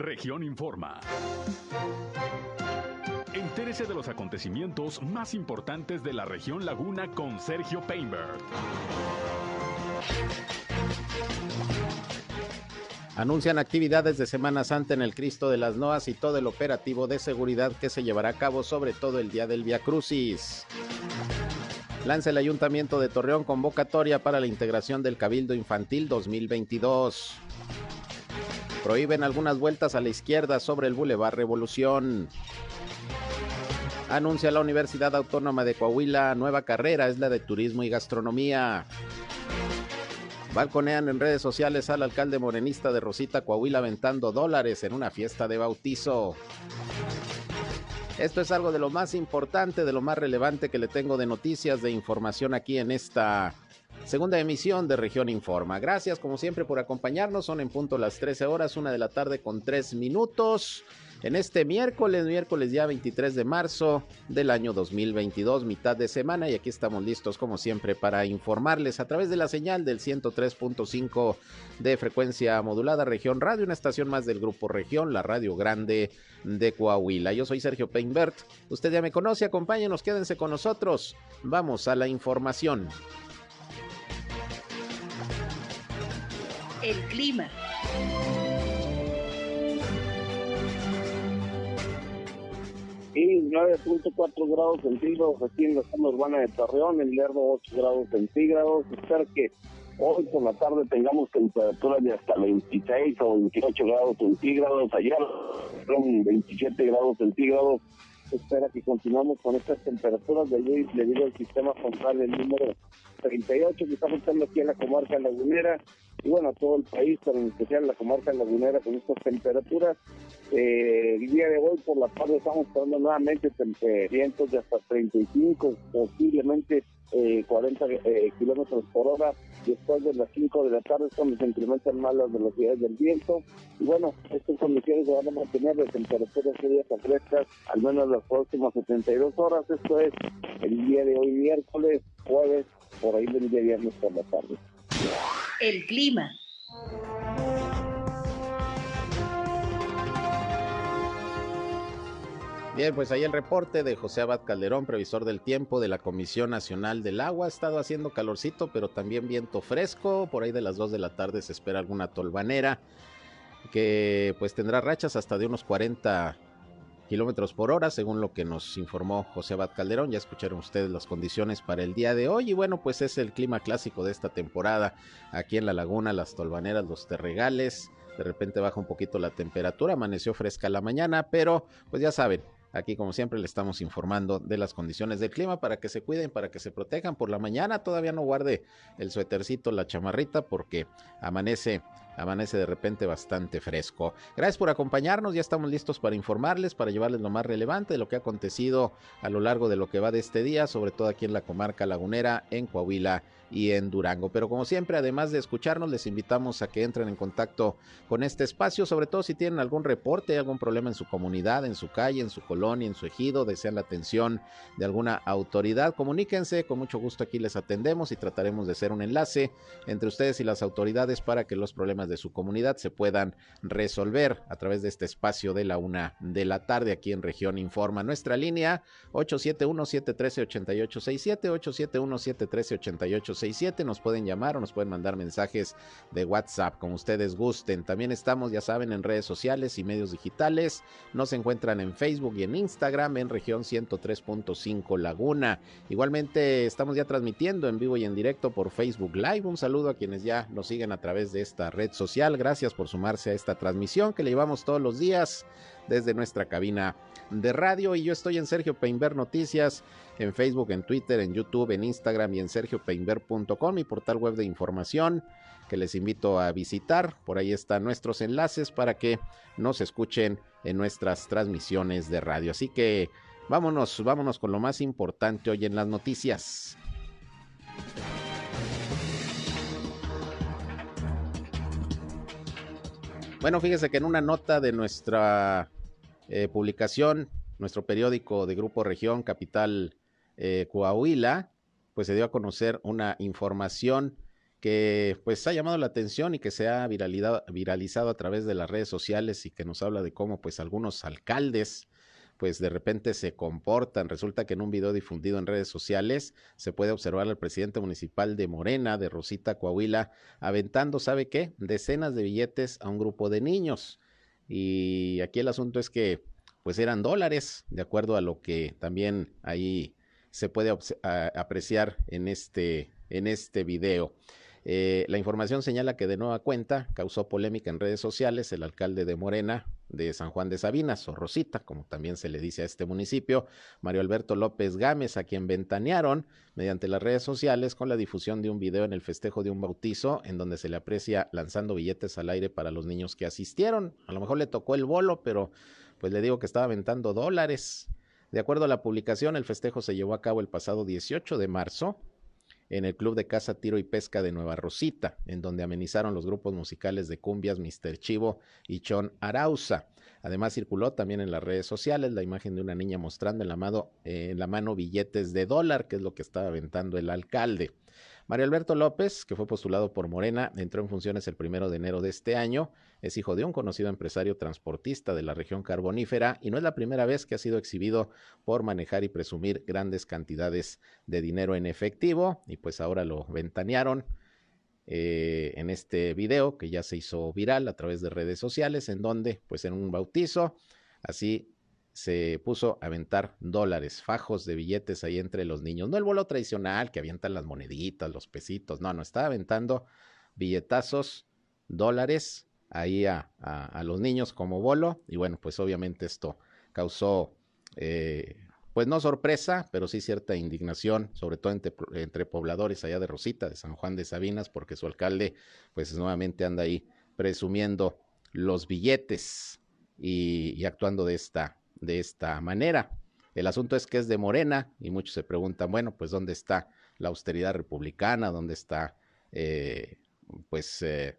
Región Informa. Entérese de los acontecimientos más importantes de la región Laguna con Sergio Painberg. Anuncian actividades de Semana Santa en el Cristo de las Noas y todo el operativo de seguridad que se llevará a cabo sobre todo el día del Via Crucis. Lanza el Ayuntamiento de Torreón convocatoria para la integración del Cabildo Infantil 2022. Prohíben algunas vueltas a la izquierda sobre el Boulevard Revolución. Anuncia la Universidad Autónoma de Coahuila nueva carrera, es la de Turismo y Gastronomía. Balconean en redes sociales al alcalde morenista de Rosita Coahuila aventando dólares en una fiesta de bautizo. Esto es algo de lo más importante, de lo más relevante que le tengo de noticias, de información aquí en esta segunda emisión de Región Informa. Gracias como siempre por acompañarnos. Son en punto las 13 horas, una de la tarde con 3 minutos en este miércoles, miércoles ya 23 de marzo del año 2022, mitad de semana, y aquí estamos listos como siempre para informarles a través de la señal del 103.5 de frecuencia modulada Región Radio, una estación más del Grupo Región, la Radio Grande de Coahuila. Yo soy Sergio Peinbert, usted ya me conoce, acompáñenos, quédense con nosotros, vamos a la información. El clima. y 9.4 grados centígrados aquí en la zona urbana de Torreón, el Lerdo 8 grados centígrados. Espero que hoy por la tarde tengamos temperaturas de hasta 26 o 28 grados centígrados. Ayer fueron 27 grados centígrados. Espera que continuamos con estas temperaturas debido al sistema frontal el número 38 que está afectando aquí en la comarca lagunera y bueno, todo el país, pero en especial la comarca lagunera con estas temperaturas. Eh, el día de hoy por la tarde estamos esperando nuevamente vientos de hasta 35, posiblemente 40 eh, eh, kilómetros por hora. Después de las 5 de la tarde es cuando se incrementan más las velocidades del viento. Y bueno, estas condiciones se van a mantener de temperaturas frías a frescas al menos las próximas 72 horas. Esto es el día de hoy, miércoles, jueves, por ahí del día viernes por la tarde. El clima. Bien, pues ahí el reporte de José Abad Calderón, previsor del tiempo de la Comisión Nacional del Agua. Ha estado haciendo calorcito, pero también viento fresco. Por ahí de las 2 de la tarde se espera alguna tolvanera que pues tendrá rachas hasta de unos 40 kilómetros por hora, según lo que nos informó José Abad Calderón. Ya escucharon ustedes las condiciones para el día de hoy. Y bueno, pues es el clima clásico de esta temporada aquí en la laguna, las tolvaneras, los terregales. De repente baja un poquito la temperatura, amaneció fresca la mañana, pero pues ya saben, Aquí, como siempre, le estamos informando de las condiciones del clima para que se cuiden, para que se protejan. Por la mañana todavía no guarde el suétercito, la chamarrita, porque amanece amanece de repente bastante fresco. Gracias por acompañarnos, ya estamos listos para informarles, para llevarles lo más relevante de lo que ha acontecido a lo largo de lo que va de este día, sobre todo aquí en la comarca lagunera, en Coahuila y en Durango. Pero como siempre, además de escucharnos, les invitamos a que entren en contacto con este espacio, sobre todo si tienen algún reporte, algún problema en su comunidad, en su calle, en su colonia, en su ejido, desean la atención de alguna autoridad, comuníquense, con mucho gusto aquí les atendemos y trataremos de ser un enlace entre ustedes y las autoridades para que los problemas de su comunidad se puedan resolver a través de este espacio de la una de la tarde aquí en Región Informa. Nuestra línea 871-713-8867, 871-713-8867 nos pueden llamar o nos pueden mandar mensajes de WhatsApp, como ustedes gusten. También estamos, ya saben, en redes sociales y medios digitales. Nos encuentran en Facebook y en Instagram en región 103.5 Laguna. Igualmente estamos ya transmitiendo en vivo y en directo por Facebook Live. Un saludo a quienes ya nos siguen a través de esta red social. Gracias por sumarse a esta transmisión que le llevamos todos los días desde nuestra cabina de radio. Y yo estoy en Sergio Peinber Noticias, en Facebook, en Twitter, en YouTube, en Instagram y en sergiopeinber.com, mi portal web de información que les invito a visitar. Por ahí están nuestros enlaces para que nos escuchen en nuestras transmisiones de radio. Así que vámonos, vámonos con lo más importante hoy en las noticias. Bueno, fíjese que en una nota de nuestra eh, publicación, nuestro periódico de Grupo Región Capital eh, Coahuila, pues se dio a conocer una información que pues ha llamado la atención y que se ha viralizado a través de las redes sociales y que nos habla de cómo pues algunos alcaldes pues de repente se comportan. Resulta que en un video difundido en redes sociales se puede observar al presidente municipal de Morena, de Rosita Coahuila, aventando, ¿sabe qué? Decenas de billetes a un grupo de niños. Y aquí el asunto es que pues eran dólares, de acuerdo a lo que también ahí se puede apreciar en este, en este video. Eh, la información señala que de nueva cuenta causó polémica en redes sociales el alcalde de Morena de San Juan de Sabinas, o Rosita, como también se le dice a este municipio, Mario Alberto López Gámez, a quien ventanearon mediante las redes sociales con la difusión de un video en el festejo de un bautizo en donde se le aprecia lanzando billetes al aire para los niños que asistieron. A lo mejor le tocó el bolo, pero pues le digo que estaba aventando dólares. De acuerdo a la publicación, el festejo se llevó a cabo el pasado 18 de marzo en el Club de Caza, Tiro y Pesca de Nueva Rosita, en donde amenizaron los grupos musicales de cumbias Mr. Chivo y Chon Arauza. Además circuló también en las redes sociales la imagen de una niña mostrando en la, mano, en la mano billetes de dólar, que es lo que estaba aventando el alcalde. Mario Alberto López, que fue postulado por Morena, entró en funciones el primero de enero de este año. Es hijo de un conocido empresario transportista de la región carbonífera y no es la primera vez que ha sido exhibido por manejar y presumir grandes cantidades de dinero en efectivo. Y pues ahora lo ventanearon eh, en este video que ya se hizo viral a través de redes sociales, en donde, pues en un bautizo, así se puso a aventar dólares, fajos de billetes ahí entre los niños. No el vuelo tradicional que avientan las moneditas, los pesitos, no, no, estaba aventando billetazos, dólares ahí a, los niños como bolo. Y bueno, pues obviamente esto causó, eh, pues no sorpresa, pero sí cierta indignación, sobre todo entre, entre, pobladores allá de Rosita, de San Juan de Sabinas, porque su alcalde, pues nuevamente anda ahí presumiendo los billetes y, y actuando de esta de esta manera. El asunto es que es de Morena y muchos se preguntan, bueno, pues ¿dónde está la austeridad republicana? ¿Dónde está, eh, pues, eh,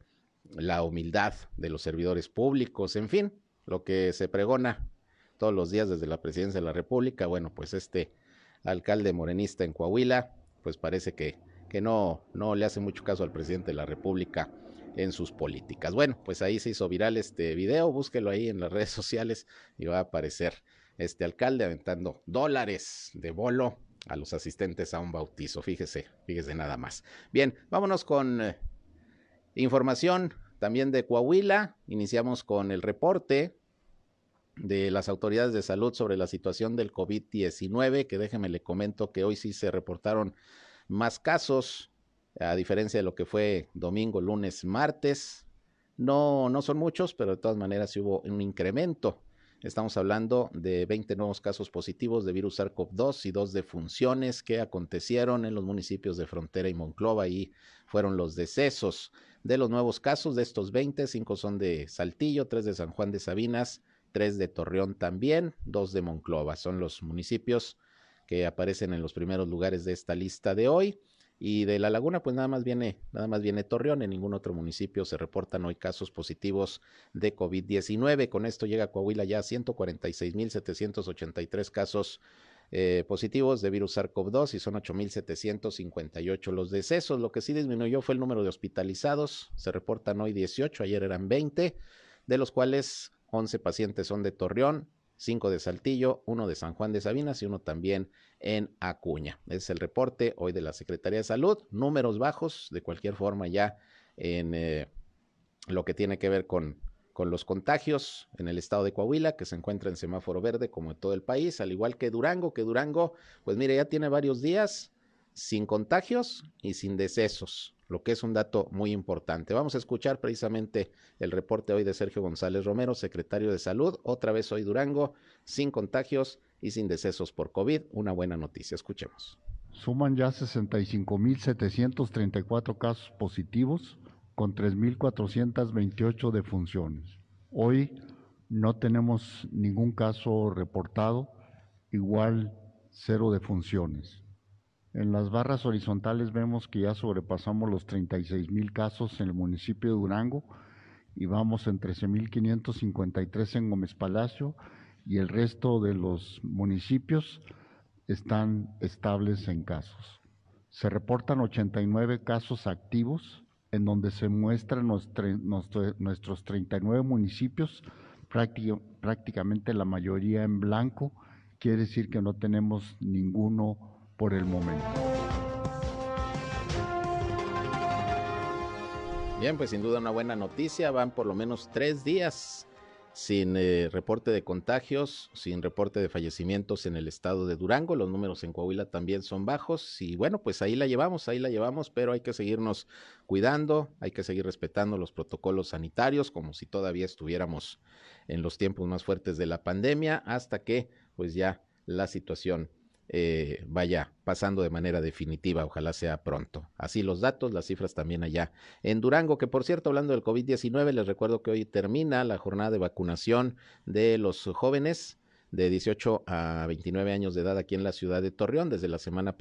la humildad de los servidores públicos? En fin, lo que se pregona todos los días desde la presidencia de la República. Bueno, pues este alcalde morenista en Coahuila, pues parece que, que no, no le hace mucho caso al presidente de la República en sus políticas. Bueno, pues ahí se hizo viral este video, búsquelo ahí en las redes sociales y va a aparecer este alcalde aventando dólares de bolo a los asistentes a un bautizo. Fíjese, fíjese nada más. Bien, vámonos con eh, información también de Coahuila. Iniciamos con el reporte de las autoridades de salud sobre la situación del COVID-19, que déjeme le comento que hoy sí se reportaron más casos a diferencia de lo que fue domingo, lunes, martes. No, no son muchos, pero de todas maneras hubo un incremento. Estamos hablando de 20 nuevos casos positivos de virus SARS-CoV-2 y dos defunciones que acontecieron en los municipios de Frontera y Monclova y fueron los decesos. De los nuevos casos, de estos 20, cinco son de Saltillo, tres de San Juan de Sabinas, tres de Torreón también, dos de Monclova. Son los municipios que aparecen en los primeros lugares de esta lista de hoy. Y de la laguna, pues nada más viene, nada más viene Torreón, en ningún otro municipio se reportan hoy casos positivos de COVID-19. Con esto llega Coahuila ya a 146.783 casos eh, positivos de virus SARS-CoV-2 y son 8.758 los decesos. Lo que sí disminuyó fue el número de hospitalizados. Se reportan hoy 18, ayer eran 20, de los cuales 11 pacientes son de Torreón, 5 de Saltillo, uno de San Juan de Sabinas y uno también en Acuña. es el reporte hoy de la Secretaría de Salud. Números bajos, de cualquier forma, ya en eh, lo que tiene que ver con, con los contagios en el estado de Coahuila, que se encuentra en semáforo verde como en todo el país, al igual que Durango, que Durango, pues mire, ya tiene varios días sin contagios y sin decesos, lo que es un dato muy importante. Vamos a escuchar precisamente el reporte hoy de Sergio González Romero, secretario de Salud, otra vez hoy Durango, sin contagios y sin decesos por COVID. Una buena noticia. Escuchemos. Suman ya 65.734 casos positivos con 3.428 defunciones. Hoy no tenemos ningún caso reportado, igual cero defunciones. En las barras horizontales vemos que ya sobrepasamos los 36.000 casos en el municipio de Durango y vamos en 13.553 en Gómez Palacio y el resto de los municipios están estables en casos. Se reportan 89 casos activos en donde se muestran nuestros 39 municipios, prácticamente la mayoría en blanco, quiere decir que no tenemos ninguno por el momento. Bien, pues sin duda una buena noticia, van por lo menos tres días sin eh, reporte de contagios, sin reporte de fallecimientos en el estado de Durango. Los números en Coahuila también son bajos y bueno, pues ahí la llevamos, ahí la llevamos, pero hay que seguirnos cuidando, hay que seguir respetando los protocolos sanitarios como si todavía estuviéramos en los tiempos más fuertes de la pandemia hasta que pues ya la situación eh, vaya pasando de manera definitiva, ojalá sea pronto. Así los datos, las cifras también allá en Durango, que por cierto, hablando del COVID-19, les recuerdo que hoy termina la jornada de vacunación de los jóvenes de 18 a 29 años de edad aquí en la ciudad de Torreón. Desde la semana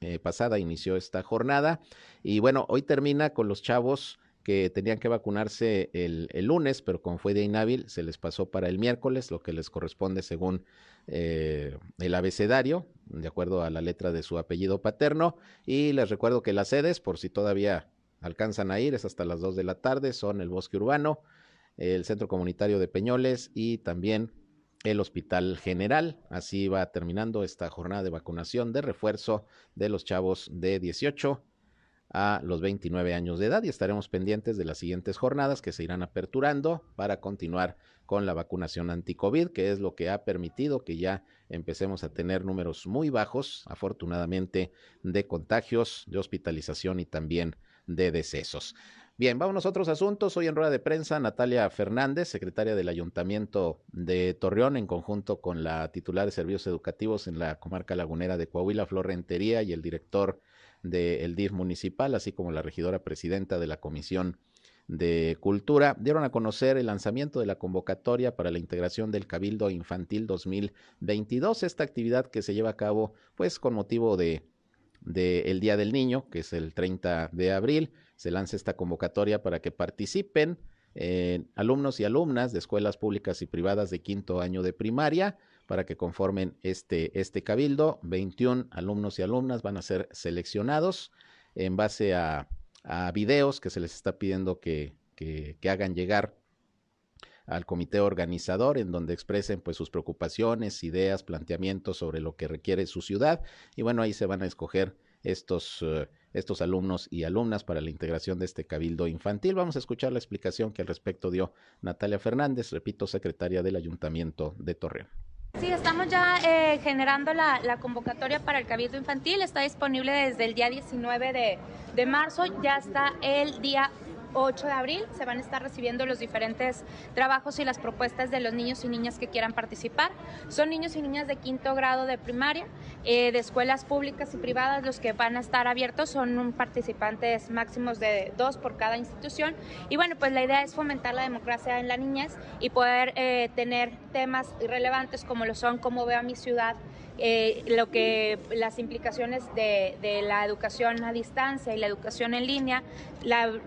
eh, pasada inició esta jornada y bueno, hoy termina con los chavos que tenían que vacunarse el, lunes, pero como fue de inhábil, se les pasó para el miércoles, lo que les corresponde según eh, el abecedario, de acuerdo a la letra de su apellido paterno. Y les recuerdo que las sedes, por si todavía alcanzan a ir, es hasta las 2 de la tarde, son el Bosque Urbano, el Centro Comunitario de Peñoles y también el Hospital General. Así va terminando esta jornada de vacunación de refuerzo de los chavos de 18 a los 29 años de edad y estaremos pendientes de las siguientes jornadas que se irán aperturando para continuar con la vacunación anti-COVID, que es lo que ha permitido que ya empecemos a tener números muy bajos, afortunadamente, de contagios, de hospitalización y también de decesos. Bien, vamos a otros asuntos. Hoy en rueda de prensa, Natalia Fernández, secretaria del Ayuntamiento de Torreón, en conjunto con la titular de Servicios Educativos en la comarca lagunera de Coahuila, Flor Rentería, y el director del DIF municipal, así como la regidora presidenta de la Comisión de Cultura, dieron a conocer el lanzamiento de la convocatoria para la integración del Cabildo Infantil 2022, esta actividad que se lleva a cabo pues con motivo de, de el Día del Niño, que es el 30 de abril, se lanza esta convocatoria para que participen eh, alumnos y alumnas de escuelas públicas y privadas de quinto año de primaria, para que conformen este, este cabildo. 21 alumnos y alumnas van a ser seleccionados en base a, videos que se les está pidiendo que, que, hagan llegar al comité organizador en donde expresen pues sus preocupaciones, ideas, planteamientos sobre lo que requiere su ciudad y bueno, ahí se van a escoger estos, eh, estos alumnos y alumnas para la integración de este cabildo infantil. Vamos a escuchar la explicación que al respecto dio Natalia Fernández, repito, secretaria del Ayuntamiento de Torreón. Sí, estamos ya eh, generando la, convocatoria para el Cabildo Infantil. Está disponible desde el día 19 de, de marzo. Ya está el día 8 de abril se van a estar recibiendo los diferentes trabajos y las propuestas de los niños y niñas que quieran participar. Son niños y niñas de quinto grado de primaria, eh, de escuelas públicas y privadas, los que van a estar abiertos son participantes máximos de dos por cada institución. Y bueno, pues la idea es fomentar la democracia en la niñez y poder eh, tener temas relevantes como lo son cómo veo a mi ciudad, eh, lo que las implicaciones de, la educación a distancia y la educación en línea,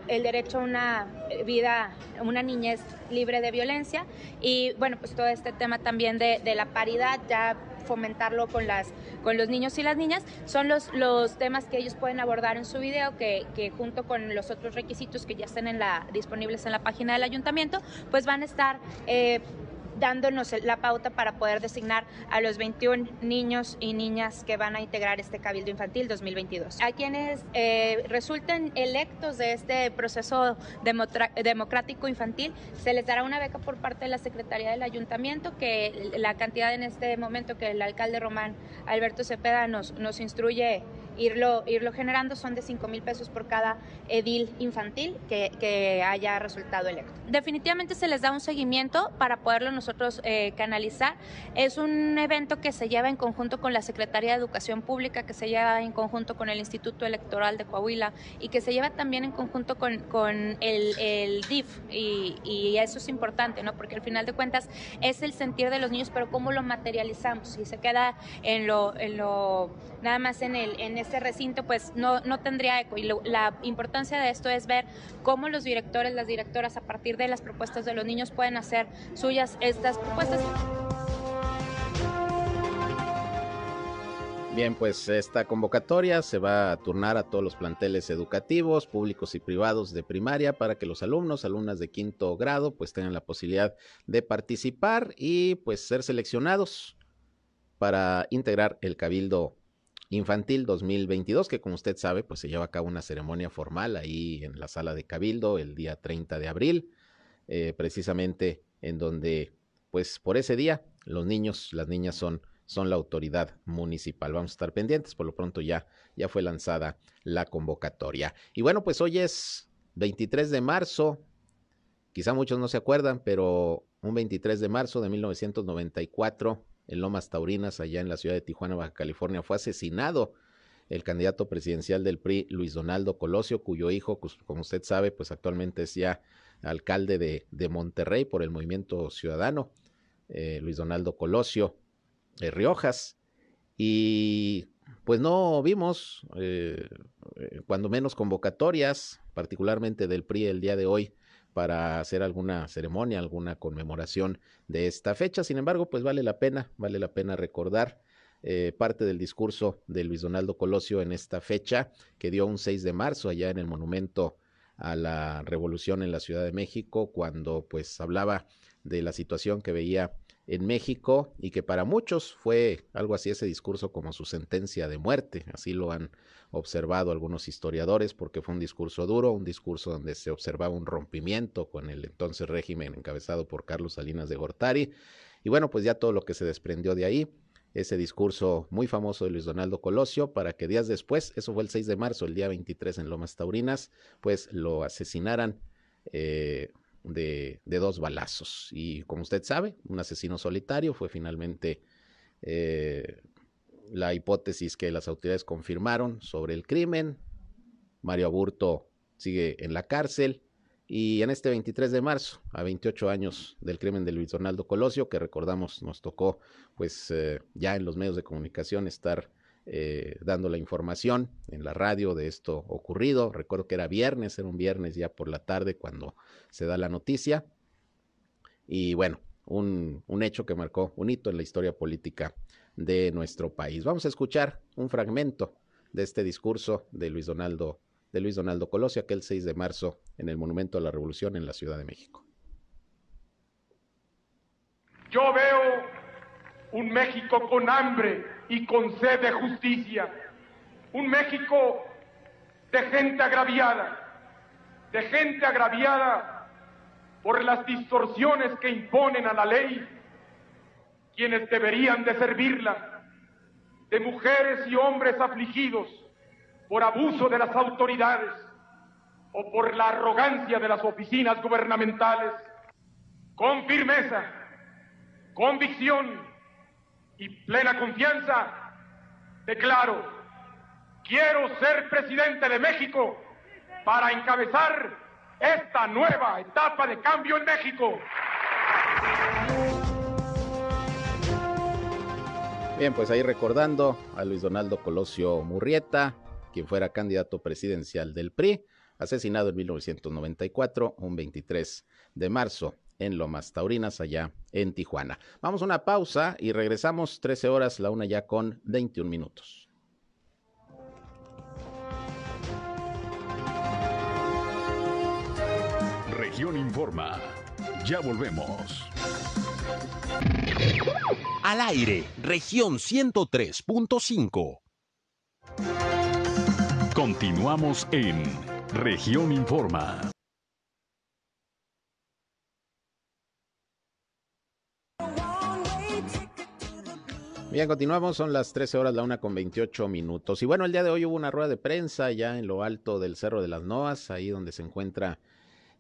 el derecho a una vida, una niñez libre de violencia y bueno, pues todo este tema también de, la paridad, ya fomentarlo con, las, con los niños y las niñas, son los, los temas que ellos pueden abordar en su video, que, que junto con los otros requisitos que ya estén en la, disponibles en la página del ayuntamiento, pues van a estar... Eh, dándonos la pauta para poder designar a los 21 niños y niñas que van a integrar este Cabildo Infantil 2022. A quienes eh, resulten electos de este proceso democrático infantil, se les dará una beca por parte de la Secretaría del Ayuntamiento, que la cantidad en este momento que el alcalde Román Alberto Cepeda nos, nos instruye irlo, irlo generando son de 5 mil pesos por cada edil infantil que, que, haya resultado electo. Definitivamente se les da un seguimiento para poderlo nosotros eh, canalizar. Es un evento que se lleva en conjunto con la Secretaría de Educación Pública, que se lleva en conjunto con el Instituto Electoral de Coahuila y que se lleva también en conjunto con, con el, el, DIF. Y, y, eso es importante, ¿no? Porque al final de cuentas es el sentir de los niños, pero cómo lo materializamos. Si se queda en lo, en lo nada más en, el, en este recinto, pues no, no tendría eco. Y la importancia de esto es ver cómo los directores, las directoras, a partir de las propuestas de los niños, pueden hacer suyas estas propuestas. Bien, pues esta convocatoria se va a turnar a todos los planteles educativos, públicos y privados de primaria para que los alumnos, alumnas de quinto grado, pues tengan la posibilidad de participar y pues ser seleccionados para integrar el Cabildo Infantil 2022, que como usted sabe, pues se lleva a cabo una ceremonia formal ahí en la sala de Cabildo el día 30 de abril, eh, precisamente en donde, pues por ese día, los niños, las niñas son son la autoridad municipal. Vamos a estar pendientes, por lo pronto ya, ya fue lanzada la convocatoria. Y bueno, pues hoy es 23 de marzo, quizá muchos no se acuerdan, pero un 23 de marzo de 1994, en Lomas Taurinas, allá en la ciudad de Tijuana, Baja California, fue asesinado el candidato presidencial del PRI, Luis Donaldo Colosio, cuyo hijo, pues, como usted sabe, pues actualmente es ya alcalde de, Monterrey por el Movimiento Ciudadano, eh, Luis Donaldo Colosio de Riojas. Y pues no vimos, eh, eh, cuando menos convocatorias, particularmente del PRI el día de hoy, para hacer alguna ceremonia, alguna conmemoración de esta fecha. Sin embargo, pues vale la pena, vale la pena recordar eh, parte del discurso de Luis Donaldo Colosio en esta fecha, que dio un 6 de marzo allá en el monumento a la revolución en la Ciudad de México, cuando pues hablaba de la situación que veía en México y que para muchos fue algo así ese discurso como su sentencia de muerte, así lo han observado algunos historiadores porque fue un discurso duro, un discurso donde se observaba un rompimiento con el entonces régimen encabezado por Carlos Salinas de Gortari. Y bueno, pues ya todo lo que se desprendió de ahí, ese discurso muy famoso de Luis Donaldo Colosio para que días después, eso fue el 6 de marzo, el día 23 en Lomas Taurinas, pues lo asesinaran eh, de, dos balazos. Y como usted sabe, un asesino solitario fue finalmente eh, la hipótesis que las autoridades confirmaron sobre el crimen. Mario Aburto sigue en la cárcel. Y en este 23 de marzo, a 28 años del crimen de Luis Donaldo Colosio, que recordamos nos tocó pues eh, ya en los medios de comunicación estar eh, dando la información en la radio de esto ocurrido. Recuerdo que era viernes, era un viernes ya por la tarde cuando se da la noticia. Y bueno, un, un hecho que marcó un hito en la historia política de nuestro país. Vamos a escuchar un fragmento de este discurso de Luis Donaldo, de Luis Donaldo Colosio, aquel 6 de marzo en el Monumento a la Revolución en la Ciudad de México. Yo veo un México con hambre y con sed de justicia. Un México de gente agraviada, de gente agraviada por las distorsiones que imponen a la ley quienes deberían de servirla, de mujeres y hombres afligidos por abuso de las autoridades o por la arrogancia de las oficinas gubernamentales, con firmeza, convicción y plena confianza, declaro, quiero ser presidente de México para encabezar esta nueva etapa de cambio en México. Bien, pues ahí recordando a Luis Donaldo Colosio Murrieta, quien fuera candidato presidencial del PRI, asesinado en 1994, un 23 de marzo en Lomas Taurinas, allá en Tijuana. Vamos a una pausa y regresamos 13 horas, la una ya con 21 minutos. Región Informa. Ya volvemos. Al aire, región 103.5. Continuamos en región Informa. Bien, continuamos, son las 13 horas, la una con 28 minutos. Y bueno, el día de hoy hubo una rueda de prensa ya en lo alto del Cerro de las Noas, ahí donde se encuentra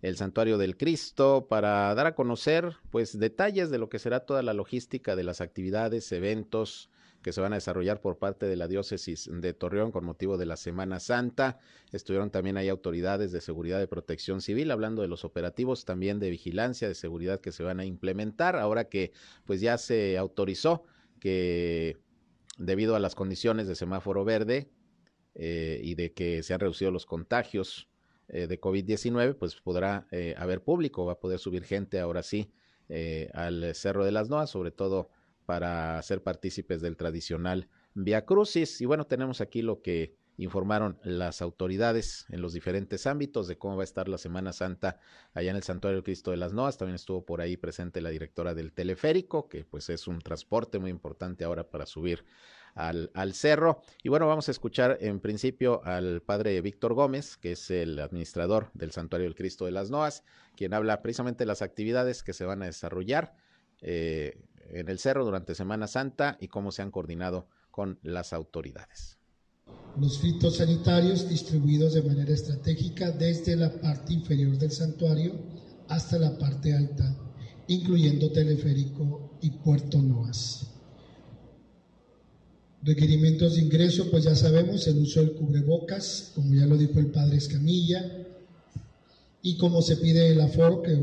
el Santuario del Cristo, para dar a conocer pues detalles de lo que será toda la logística de las actividades, eventos que se van a desarrollar por parte de la diócesis de Torreón con motivo de la Semana Santa. Estuvieron también ahí autoridades de seguridad de protección civil hablando de los operativos también de vigilancia, de seguridad que se van a implementar ahora que pues ya se autorizó que debido a las condiciones de semáforo verde eh, y de que se han reducido los contagios eh, de COVID-19, pues podrá eh, haber público, va a poder subir gente ahora sí al Cerro de las Noas, sobre todo para ser partícipes del tradicional Via Crucis. Y bueno, tenemos aquí lo que informaron las autoridades en los diferentes ámbitos de cómo va a estar la Semana Santa allá en el Santuario Cristo de las Noas. También estuvo por ahí presente la directora del teleférico, que pues es un transporte muy importante ahora para subir al, al, cerro. Y bueno, vamos a escuchar en principio al padre Víctor Gómez, que es el administrador del Santuario del Cristo de las Noas, quien habla precisamente de las actividades que se van a desarrollar eh, en el cerro durante Semana Santa y cómo se han coordinado con las autoridades. Los fitosanitarios distribuidos de manera estratégica desde la parte inferior del santuario hasta la parte alta, incluyendo teleférico y Puerto Noas. Requerimientos de ingreso, pues ya sabemos, el uso del cubrebocas, como ya lo dijo el padre Escamilla, y como se pide el aforo, que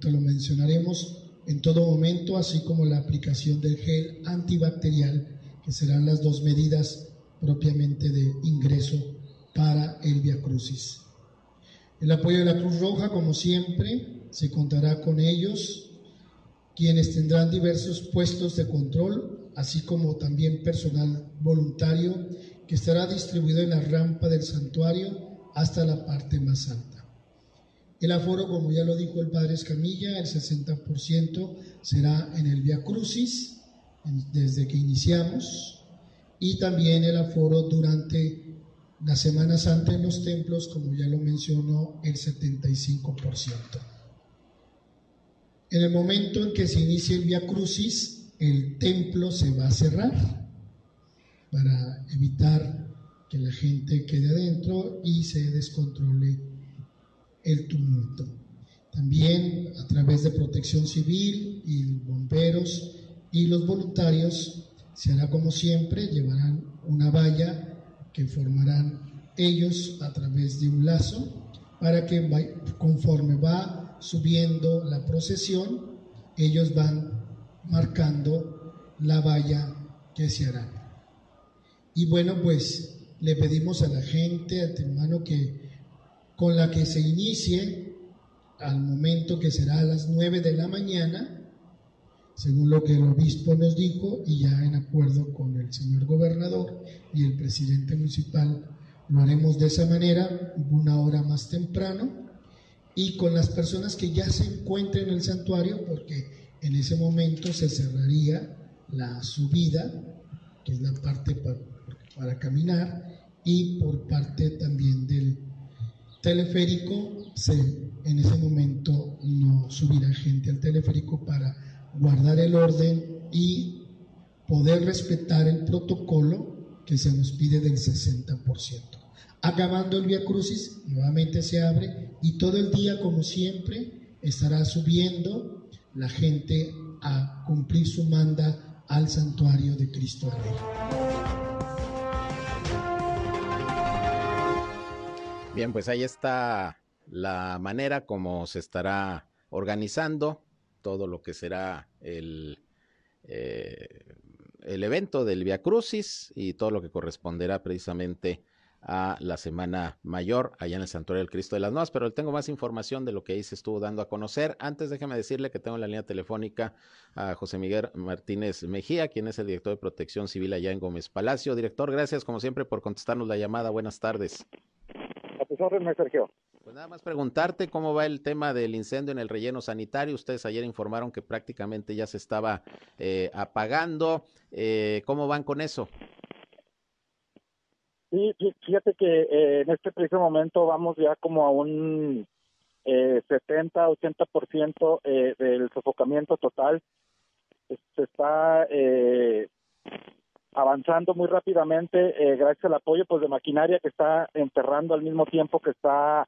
te lo mencionaremos en todo momento, así como la aplicación del gel antibacterial, que serán las dos medidas propiamente de ingreso para el Via Crucis. El apoyo de la Cruz Roja, como siempre, se contará con ellos, quienes tendrán diversos puestos de control, así como también personal voluntario que estará distribuido en la rampa del santuario hasta la parte más alta. El aforo, como ya lo dijo el padre Escamilla, el 60% será en el Via Crucis, desde que iniciamos, y también el aforo durante la Semana Santa en los templos, como ya lo mencionó, el 75%. En el momento en que se inicie el Via Crucis, el templo se va a cerrar para evitar que la gente quede adentro y se descontrole el tumulto. También a través de protección civil y bomberos y los voluntarios se hará como siempre, llevarán una valla que formarán ellos a través de un lazo para que conforme va subiendo la procesión, ellos van marcando la valla que se hará. Y bueno, pues le pedimos a la gente, a hermano, que con la que se inicie al momento que será a las 9 de la mañana, según lo que el obispo nos dijo, y ya en acuerdo con el señor gobernador y el presidente municipal, lo haremos de esa manera, una hora más temprano, y con las personas que ya se encuentren en el santuario, porque en ese momento se cerraría la subida, que es la parte para, para caminar, y por parte también del teleférico, se, en ese momento no subirá gente al teleférico para guardar el orden y poder respetar el protocolo que se nos pide del 60%. Acabando el Via Crucis, nuevamente se abre y todo el día, como siempre, estará subiendo la gente a cumplir su manda al santuario de Cristo Rey. Bien, pues ahí está la manera como se estará organizando todo lo que será el, eh, el evento del Via Crucis y todo lo que corresponderá precisamente a la Semana Mayor allá en el Santuario del Cristo de las Nuevas, pero tengo más información de lo que ahí se estuvo dando a conocer. Antes déjeme decirle que tengo en la línea telefónica a José Miguel Martínez Mejía, quien es el director de Protección Civil allá en Gómez Palacio. Director, gracias como siempre por contestarnos la llamada. Buenas tardes. Sergio. Pues nada más preguntarte cómo va el tema del incendio en el relleno sanitario. Ustedes ayer informaron que prácticamente ya se estaba eh, apagando. Eh, ¿Cómo van con eso? Sí, fíjate que eh, en este preciso momento vamos ya como a un 70-80% del sofocamiento total. Se está avanzando muy rápidamente eh, gracias al apoyo pues de maquinaria que está enterrando al mismo tiempo que está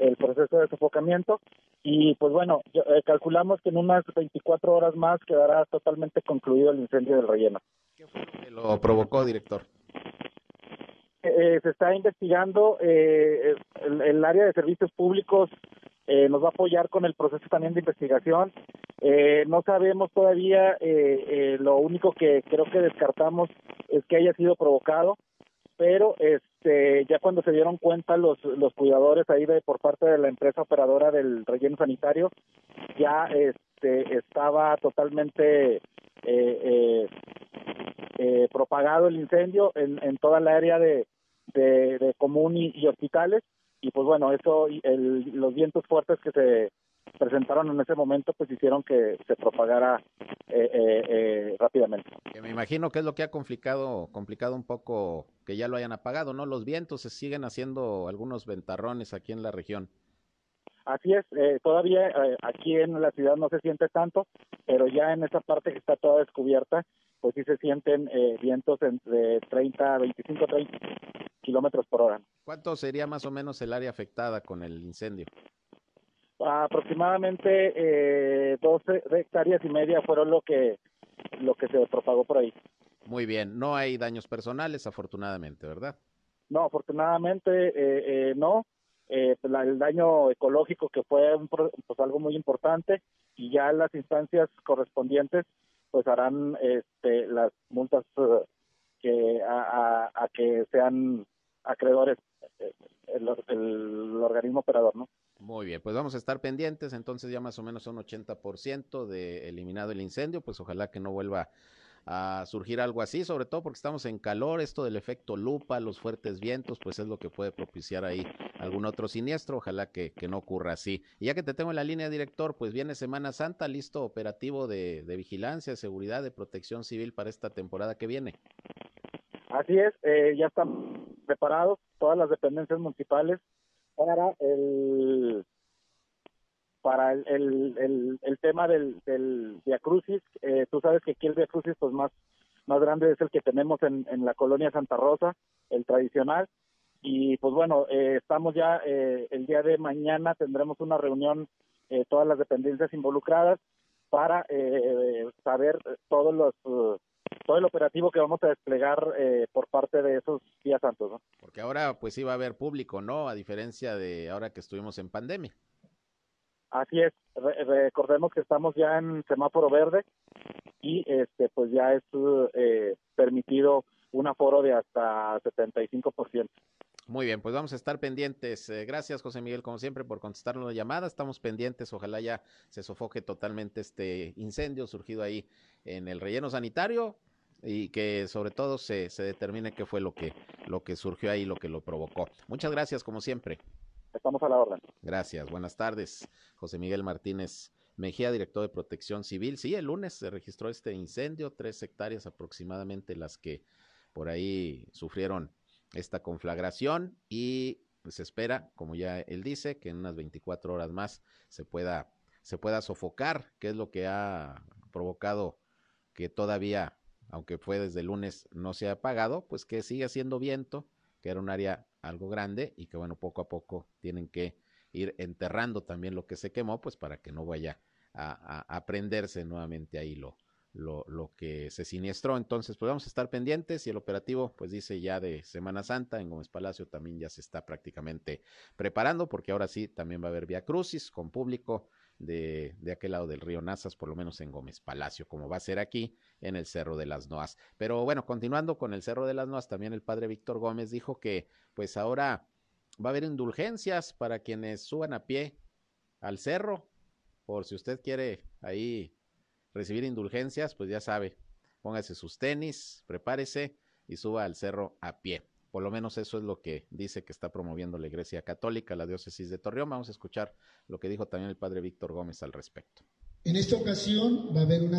el proceso de sofocamiento y pues bueno eh, calculamos que en unas 24 horas más quedará totalmente concluido el incendio del relleno. ¿Qué fue lo que lo provocó, director? Eh, se está investigando el, el, área de servicios públicos nos va a apoyar con el proceso también de investigación. Eh, no sabemos todavía, eh, eh, lo único que creo que descartamos es que haya sido provocado, pero este ya cuando se dieron cuenta los los cuidadores ahí de por parte de la empresa operadora del relleno sanitario ya este estaba totalmente eh, propagado el incendio en, en toda la área de, de, común y, hospitales y pues bueno, eso, el, los vientos fuertes que se presentaron en ese momento pues hicieron que se propagara eh, eh, eh, rápidamente. Que me imagino que es lo que ha complicado, complicado un poco que ya lo hayan apagado, ¿no? Los vientos se siguen haciendo algunos ventarrones aquí en la región. Así es, todavía aquí en la ciudad no se siente tanto, pero ya en esa parte que está toda descubierta, pues sí se sienten vientos de 30, 25, 30 kilómetros por hora. ¿Cuánto sería más o menos el área afectada con el incendio? aproximadamente eh, 12 hectáreas y media fueron lo que lo que se propagó por ahí. Muy bien, no hay daños personales, afortunadamente, ¿verdad? No, afortunadamente eh, eh, no. Eh, pues el daño ecológico que fue un, pues algo muy importante y ya las instancias correspondientes pues harán este, las multas que a, a, que sean acreedores el, el organismo operador, ¿no? Muy bien, pues vamos a estar pendientes, entonces ya más o menos son 80% de eliminado el incendio, pues ojalá que no vuelva a surgir algo así, sobre todo porque estamos en calor, esto del efecto lupa, los fuertes vientos, pues es lo que puede propiciar ahí algún otro siniestro, ojalá que, que no ocurra así. Y ya que te tengo en la línea, director, pues viene Semana Santa, listo operativo de, de vigilancia, seguridad, de protección civil para esta temporada que viene. Así es, eh, ya están preparados todas las dependencias municipales para el para el, el, tema del, del Via Crucis. Eh, tú sabes que aquí el Via Crucis pues más, más grande es el que tenemos en, la colonia Santa Rosa, el tradicional. Y pues bueno, eh, estamos ya, eh, el día de mañana tendremos una reunión, todas las dependencias involucradas, para saber todos los todo el operativo que vamos a desplegar eh, por parte de esos días santos, ¿no? Porque ahora pues iba a haber público, ¿no? A diferencia de ahora que estuvimos en pandemia. Así es, recordemos que estamos ya en semáforo verde y este pues ya es eh, permitido un aforo de hasta 75%. Muy bien, pues vamos a estar pendientes. Eh, gracias, José Miguel, como siempre, por contestarnos la llamada. Estamos pendientes. Ojalá ya se sofoque totalmente este incendio surgido ahí en el relleno sanitario y que sobre todo se, se determine qué fue lo que, lo que surgió ahí, lo que lo provocó. Muchas gracias, como siempre. Estamos a la orden. Gracias. Buenas tardes. José Miguel Martínez Mejía, director de Protección Civil. Sí, el lunes se registró este incendio, tres hectáreas aproximadamente las que por ahí sufrieron esta conflagración y se espera, como ya él dice, que en unas 24 horas más se pueda, se pueda sofocar, que es lo que ha provocado que todavía, aunque fue desde el lunes, no se ha apagado, pues que sigue haciendo viento, que era un área algo grande y que bueno, poco a poco tienen que ir enterrando también lo que se quemó, pues para que no vaya a, a, prenderse nuevamente ahí lo, lo, lo, que se siniestró. Entonces, pues vamos a estar pendientes y el operativo, pues dice ya de Semana Santa en Gómez Palacio también ya se está prácticamente preparando porque ahora sí también va a haber Vía Crucis con público de, de aquel lado del río Nazas, por lo menos en Gómez Palacio, como va a ser aquí en el Cerro de las Noas. Pero bueno, continuando con el Cerro de las Noas, también el padre Víctor Gómez dijo que pues ahora va a haber indulgencias para quienes suban a pie al cerro, por si usted quiere ahí recibir indulgencias, pues ya sabe, póngase sus tenis, prepárese y suba al cerro a pie. Por lo menos eso es lo que dice que está promoviendo la Iglesia Católica, la diócesis de Torreón. Vamos a escuchar lo que dijo también el padre Víctor Gómez al respecto. En esta ocasión va a haber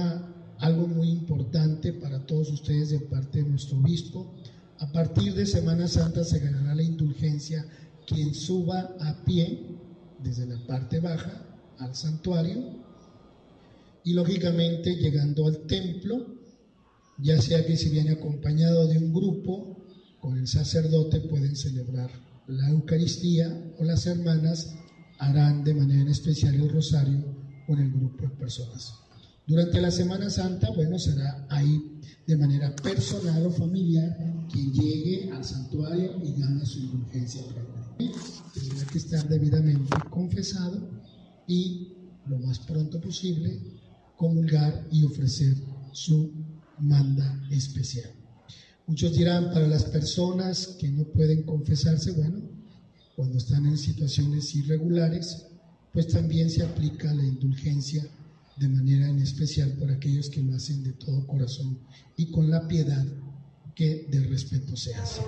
algo muy importante para todos ustedes de parte de nuestro obispo. A partir de Semana Santa se ganará la indulgencia quien suba a pie desde la parte baja al santuario y lógicamente llegando al templo, ya sea que si viene acompañado de un grupo, con el sacerdote pueden celebrar la Eucaristía o las hermanas harán de manera especial el rosario con el grupo de personas. Durante la Semana Santa, bueno, será ahí de manera personal o familiar quien llegue al santuario y gane su indulgencia Tendrá que estar debidamente confesado y lo más pronto posible comulgar y ofrecer su manda especial. Muchos dirán, para las personas que no pueden confesarse, bueno, cuando están en situaciones irregulares, pues también se aplica la indulgencia de manera en especial por aquellos que lo hacen de todo corazón y con la piedad que del respeto se hace.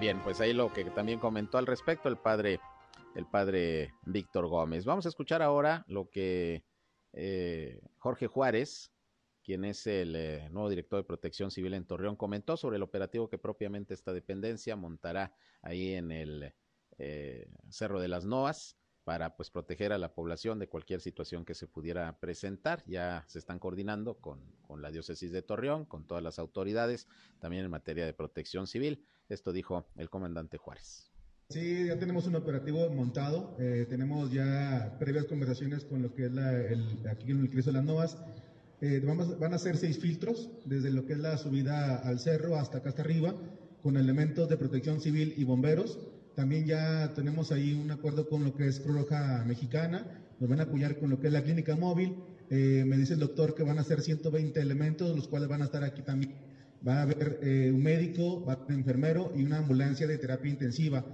Bien, pues ahí lo que también comentó al respecto el padre, el padre Víctor Gómez. Vamos a escuchar ahora lo que eh, Jorge Juárez, quien es el eh, nuevo director de Protección Civil en Torreón, comentó sobre el operativo que propiamente esta dependencia montará ahí en el eh, Cerro de las Noas para pues proteger a la población de cualquier situación que se pudiera presentar. Ya se están coordinando con, con, la diócesis de Torreón, con todas las autoridades, también en materia de protección civil. Esto dijo el comandante Juárez. Sí, ya tenemos un operativo montado, eh, tenemos ya previas conversaciones con lo que es la, el, aquí en el Cristo de las Novas. Eh, van a ser seis filtros, desde lo que es la subida al cerro hasta acá hasta arriba, con elementos de protección civil y bomberos. También ya tenemos ahí un acuerdo con lo que es Cruz Roja Mexicana, nos van a apoyar con lo que es la clínica móvil. Eh, me dice el doctor que van a ser 120 elementos, los cuales van a estar aquí también. Va a haber eh, un médico, un enfermero y una ambulancia de terapia intensiva.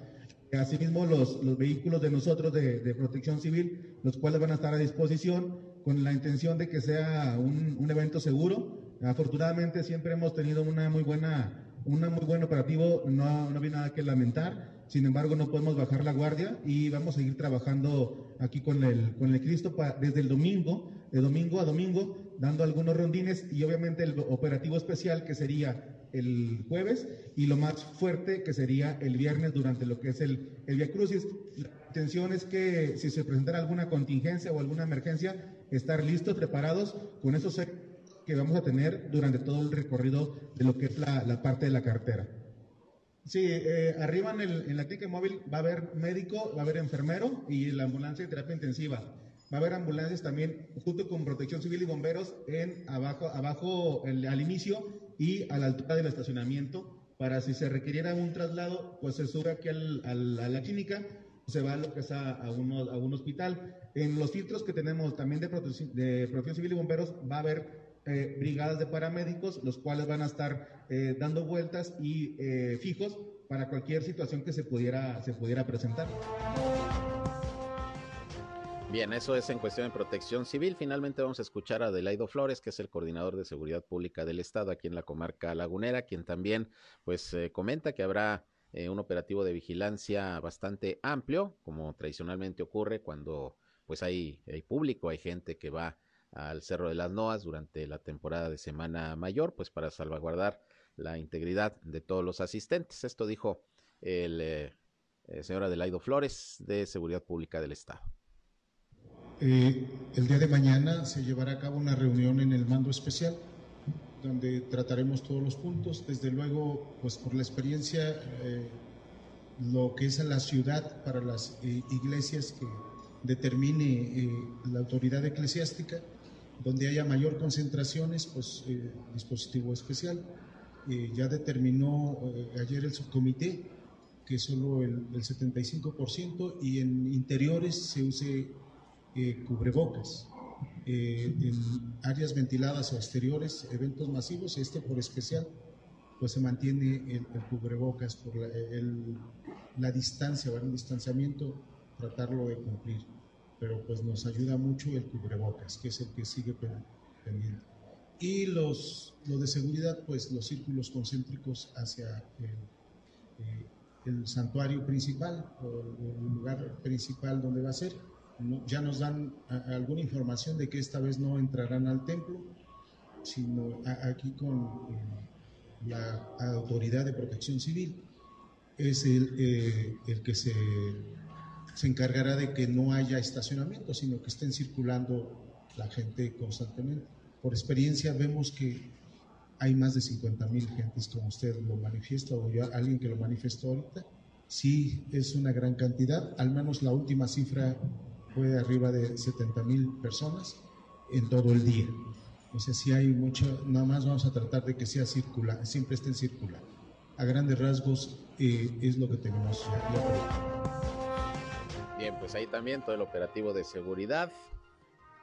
Asimismo, los, los vehículos de nosotros de, de, protección civil, los cuales van a estar a disposición con la intención de que sea un, un evento seguro. Afortunadamente siempre hemos tenido una muy buena, una muy buen operativo, no, no había nada que lamentar. Sin embargo, no podemos bajar la guardia y vamos a seguir trabajando aquí con el, con el Cristo pa, desde el domingo, de domingo a domingo, dando algunos rondines y obviamente el operativo especial que sería el jueves y lo más fuerte que sería el viernes durante lo que es el, el Via Crucis. La intención es que si se presentara alguna contingencia o alguna emergencia, estar listos, preparados con esos que vamos a tener durante todo el recorrido de lo que es la, la parte de la carretera. Sí, eh, arriba en, el, en, la clínica móvil va a haber médico, va a haber enfermero y la ambulancia de terapia intensiva. Va a haber ambulancias también junto con protección civil y bomberos en abajo, abajo el, al inicio y a la altura del estacionamiento para si se requiriera un traslado, pues se sube aquí al, al, a la clínica, se va a lo que es a, a, uno, a un hospital. En los filtros que tenemos también de protección, civil y bomberos va a haber eh, brigadas de paramédicos, los cuales van a estar eh, dando vueltas y eh, fijos para cualquier situación que se pudiera, se pudiera presentar. Bien, eso es en cuestión de protección civil. Finalmente vamos a escuchar a Adelaido Flores, que es el coordinador de seguridad pública del Estado aquí en la comarca lagunera, quien también pues comenta que habrá un operativo de vigilancia bastante amplio, como tradicionalmente ocurre cuando pues hay, hay público, hay gente que va al Cerro de las Noas durante la temporada de Semana Mayor, pues para salvaguardar la integridad de todos los asistentes. Esto dijo el, eh, señor Adelaido Flores de Seguridad Pública del Estado. Eh, el día de mañana se llevará a cabo una reunión en el mando especial donde trataremos todos los puntos. Desde luego, pues por la experiencia, eh, lo que es la ciudad para las eh, iglesias que determine eh, la autoridad eclesiástica, donde haya mayor concentraciones, pues dispositivo especial. ya determinó ayer el subcomité que solo el, el 75% y en interiores se use eh, cubrebocas. Eh, en áreas ventiladas o exteriores, eventos masivos, este por especial, pues se mantiene el, el cubrebocas por la, la distancia o el distanciamiento, tratarlo de cumplir. Pero pues nos ayuda mucho el cubrebocas, que es el que sigue pendiente. Y los, lo de seguridad, pues los círculos concéntricos hacia el, eh, santuario principal o el lugar principal donde va a ser ya nos dan alguna información de que esta vez no entrarán al templo, sino aquí con eh, la autoridad de protección civil es el, eh, el que se, se, encargará de que no haya estacionamiento, sino que estén circulando la gente constantemente. Por experiencia vemos que hay más de 50 mil gentes, como usted lo manifiesta, o ya alguien que lo manifestó ahorita. Sí, es una gran cantidad, al menos la última cifra fue arriba de 70 mil personas en todo el día. O sea, si hay mucho, nada más vamos a tratar de que sea circular, siempre esté en circular. A grandes rasgos eh, es lo que tenemos. Bien, pues ahí también todo el operativo de seguridad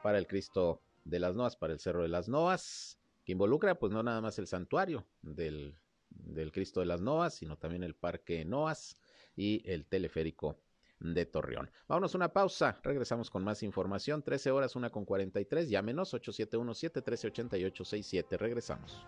para el Cristo de las Noas, para el Cerro de las Noas, que involucra pues no nada más el santuario del, del Cristo de las Noas, sino también el Parque Noas y el teleférico de Torreón. Vámonos una pausa, regresamos con más información, 13 horas, una con 43, llámenos 8717-1388-67, regresamos.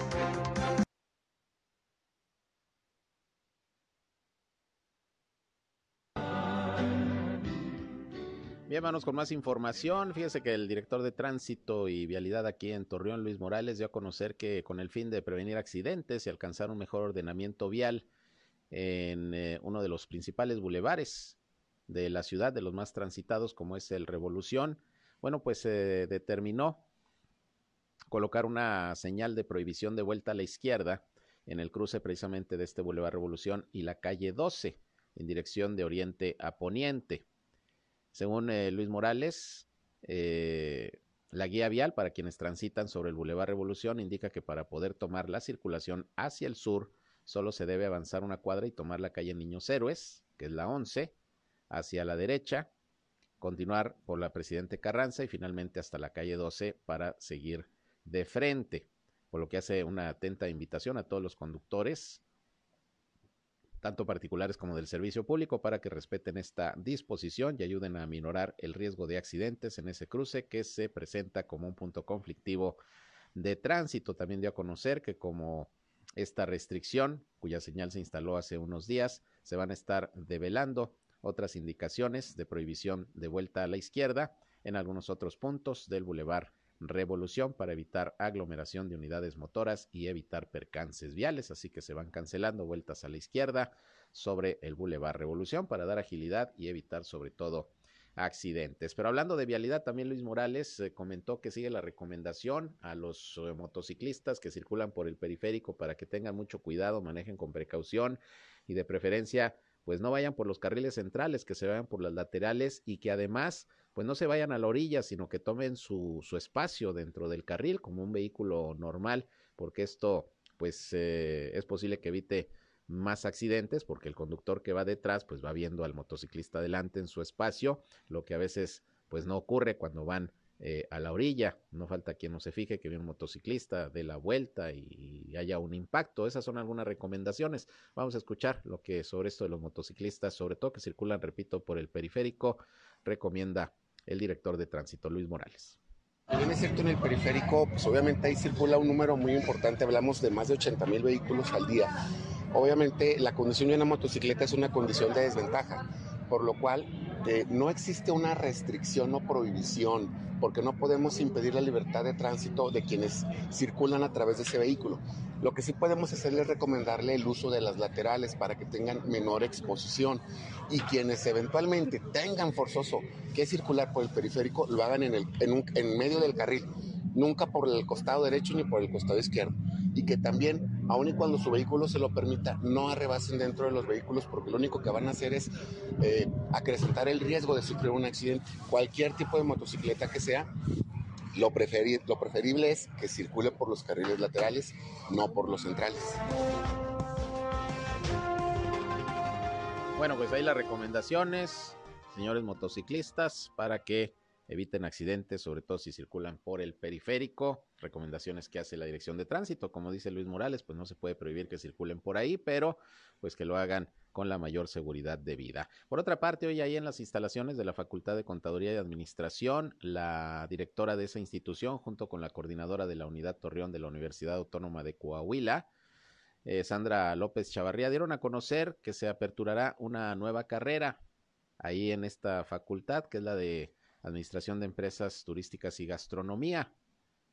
Bien, vamos con más información. Fíjese que el director de tránsito y vialidad aquí en Torreón, Luis Morales, dio a conocer que con el fin de prevenir accidentes y alcanzar un mejor ordenamiento vial en eh, uno de los principales bulevares de la ciudad, de los más transitados, como es el Revolución, bueno, pues se determinó colocar una señal de prohibición de vuelta a la izquierda en el cruce precisamente de este Boulevard Revolución y la calle 12 en dirección de oriente a poniente. Según eh, Luis Morales, eh, la guía vial para quienes transitan sobre el Boulevard Revolución indica que para poder tomar la circulación hacia el sur solo se debe avanzar una cuadra y tomar la calle Niños Héroes, que es la 11, hacia la derecha, continuar por la Presidente Carranza y finalmente hasta la calle 12 para seguir de frente, por lo que hace una atenta invitación a todos los conductores tanto particulares como del servicio público, para que respeten esta disposición y ayuden a minorar el riesgo de accidentes en ese cruce que se presenta como un punto conflictivo de tránsito. También dio a conocer que como esta restricción, cuya señal se instaló hace unos días, se van a estar develando otras indicaciones de prohibición de vuelta a la izquierda en algunos otros puntos del bulevar Revolución para evitar aglomeración de unidades motoras y evitar percances viales, así que se van cancelando vueltas a la izquierda sobre el Boulevard Revolución para dar agilidad y evitar sobre todo accidentes. Pero hablando de vialidad, también Luis Morales eh, comentó que sigue la recomendación a los eh, motociclistas que circulan por el periférico para que tengan mucho cuidado, manejen con precaución y de preferencia pues no vayan por los carriles centrales, que se vayan por las laterales y que además pues no se vayan a la orilla, sino que tomen su, espacio dentro del carril como un vehículo normal, porque esto pues eh, es posible que evite más accidentes porque el conductor que va detrás pues va viendo al motociclista adelante en su espacio, lo que a veces pues no ocurre cuando van eh, a la orilla. No falta quien no se fije que viene un motociclista de la vuelta y haya un impacto. Esas son algunas recomendaciones. Vamos a escuchar lo que sobre esto de los motociclistas, sobre todo que circulan, repito, por el periférico, recomienda el director de tránsito, Luis Morales. Bien es cierto, en el periférico, pues obviamente ahí circula un número muy importante, hablamos de más de 80 mil vehículos al día. Obviamente la condición de una motocicleta es una condición de desventaja, por lo cual no existe una restricción o prohibición, porque no podemos impedir la libertad de tránsito de quienes circulan a través de ese vehículo. Lo que sí podemos hacer es recomendarle el uso de las laterales para que tengan menor exposición y quienes eventualmente tengan forzoso que circular por el periférico lo hagan en, el, en medio del carril, nunca por el costado derecho ni por el costado izquierdo y que también, aun y cuando su vehículo se lo permita, no arrebasen dentro de los vehículos porque lo único que van a hacer es eh, acrecentar el riesgo de sufrir un accidente. Cualquier tipo de motocicleta que sea, lo, lo preferible es que circule por los carriles laterales, no por los centrales. Bueno, pues ahí las recomendaciones, señores motociclistas, para que eviten accidentes, sobre todo si circulan por el periférico. Recomendaciones que hace la Dirección de Tránsito, como dice Luis Morales, pues no se puede prohibir que circulen por ahí, pero pues que lo hagan con la mayor seguridad debida. Por otra parte, hoy ahí en las instalaciones de la Facultad de Contaduría y Administración, la directora de esa institución, junto con la coordinadora de la Unidad Torreón de la Universidad Autónoma de Coahuila, eh, Sandra López Chavarría, dieron a conocer que se aperturará una nueva carrera ahí en esta facultad, que es la de Administración de Empresas Turísticas y Gastronomía.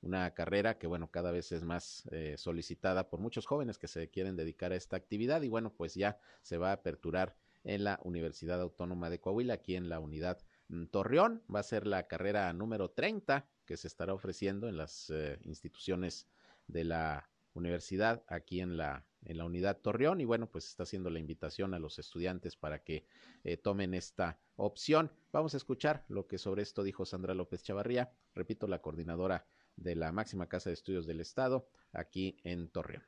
Una carrera que, bueno, cada vez es más eh, solicitada por muchos jóvenes que se quieren dedicar a esta actividad y, bueno, pues ya se va a aperturar en la Universidad Autónoma de Coahuila, aquí en la unidad mm, Torreón. Va a ser la carrera número 30 que se estará ofreciendo en las eh, instituciones de la universidad aquí en la, en la unidad Torreón y bueno, pues está haciendo la invitación a los estudiantes para que eh, tomen esta opción. Vamos a escuchar lo que sobre esto dijo Sandra López Chavarría, repito, la coordinadora de la máxima casa de estudios del Estado aquí en Torreón.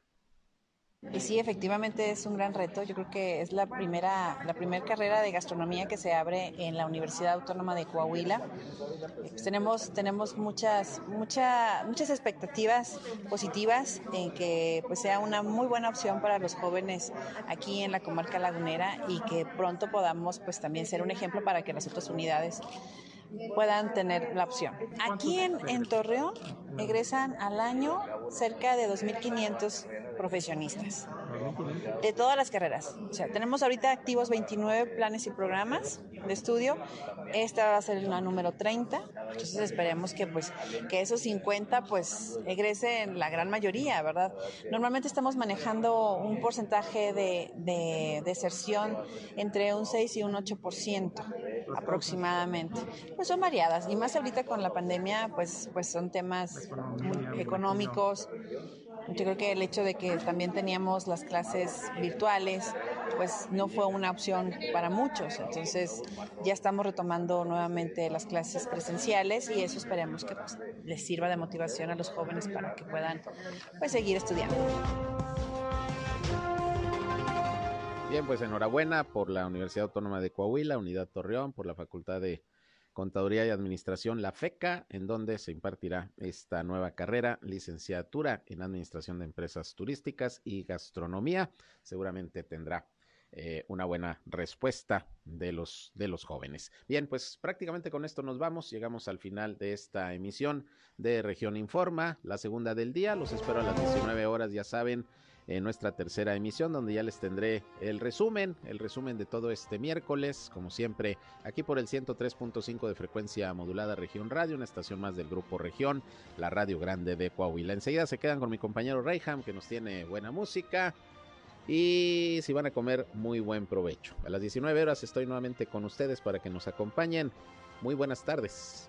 Y sí, efectivamente es un gran reto. Yo creo que es la primera, la primera carrera de gastronomía que se abre en la Universidad Autónoma de Coahuila. Pues tenemos, tenemos muchas, mucha, muchas expectativas positivas en que pues, sea una muy buena opción para los jóvenes aquí en la comarca lagunera y que pronto podamos pues también ser un ejemplo para que las otras unidades puedan tener la opción. Aquí en, Torreón egresan al año cerca de 2.500 profesionistas de todas las carreras. O sea, tenemos ahorita activos 29 planes y programas de estudio. Esta va a ser la número 30. Entonces esperemos que pues que esos 50 pues egresen la gran mayoría, ¿verdad? Normalmente estamos manejando un porcentaje de, de deserción entre un 6 y un 8% aproximadamente. Pues son variadas y más ahorita con la pandemia pues pues son temas económicos yo creo que el hecho de que también teníamos las clases virtuales, pues no fue una opción para muchos. Entonces ya estamos retomando nuevamente las clases presenciales y eso esperemos que pues, les sirva de motivación a los jóvenes para que puedan pues, seguir estudiando. Bien, pues enhorabuena por la Universidad Autónoma de Coahuila, Unidad Torreón, por la Facultad de Contaduría y Administración, la FECA, en donde se impartirá esta nueva carrera, licenciatura en Administración de Empresas Turísticas y Gastronomía. Seguramente tendrá eh, una buena respuesta de los, de los jóvenes. Bien, pues prácticamente con esto nos vamos. Llegamos al final de esta emisión de Región Informa, la segunda del día. Los espero a las 19 horas, ya saben en nuestra tercera emisión, donde ya les tendré el resumen, el resumen de todo este miércoles, como siempre, aquí por el 103.5 de frecuencia modulada Región Radio, una estación más del Grupo Región, la Radio Grande de Coahuila. Enseguida se quedan con mi compañero Reyham, que nos tiene buena música. Y si van a comer, muy buen provecho. A las 19 horas estoy nuevamente con ustedes para que nos acompañen. Muy buenas tardes.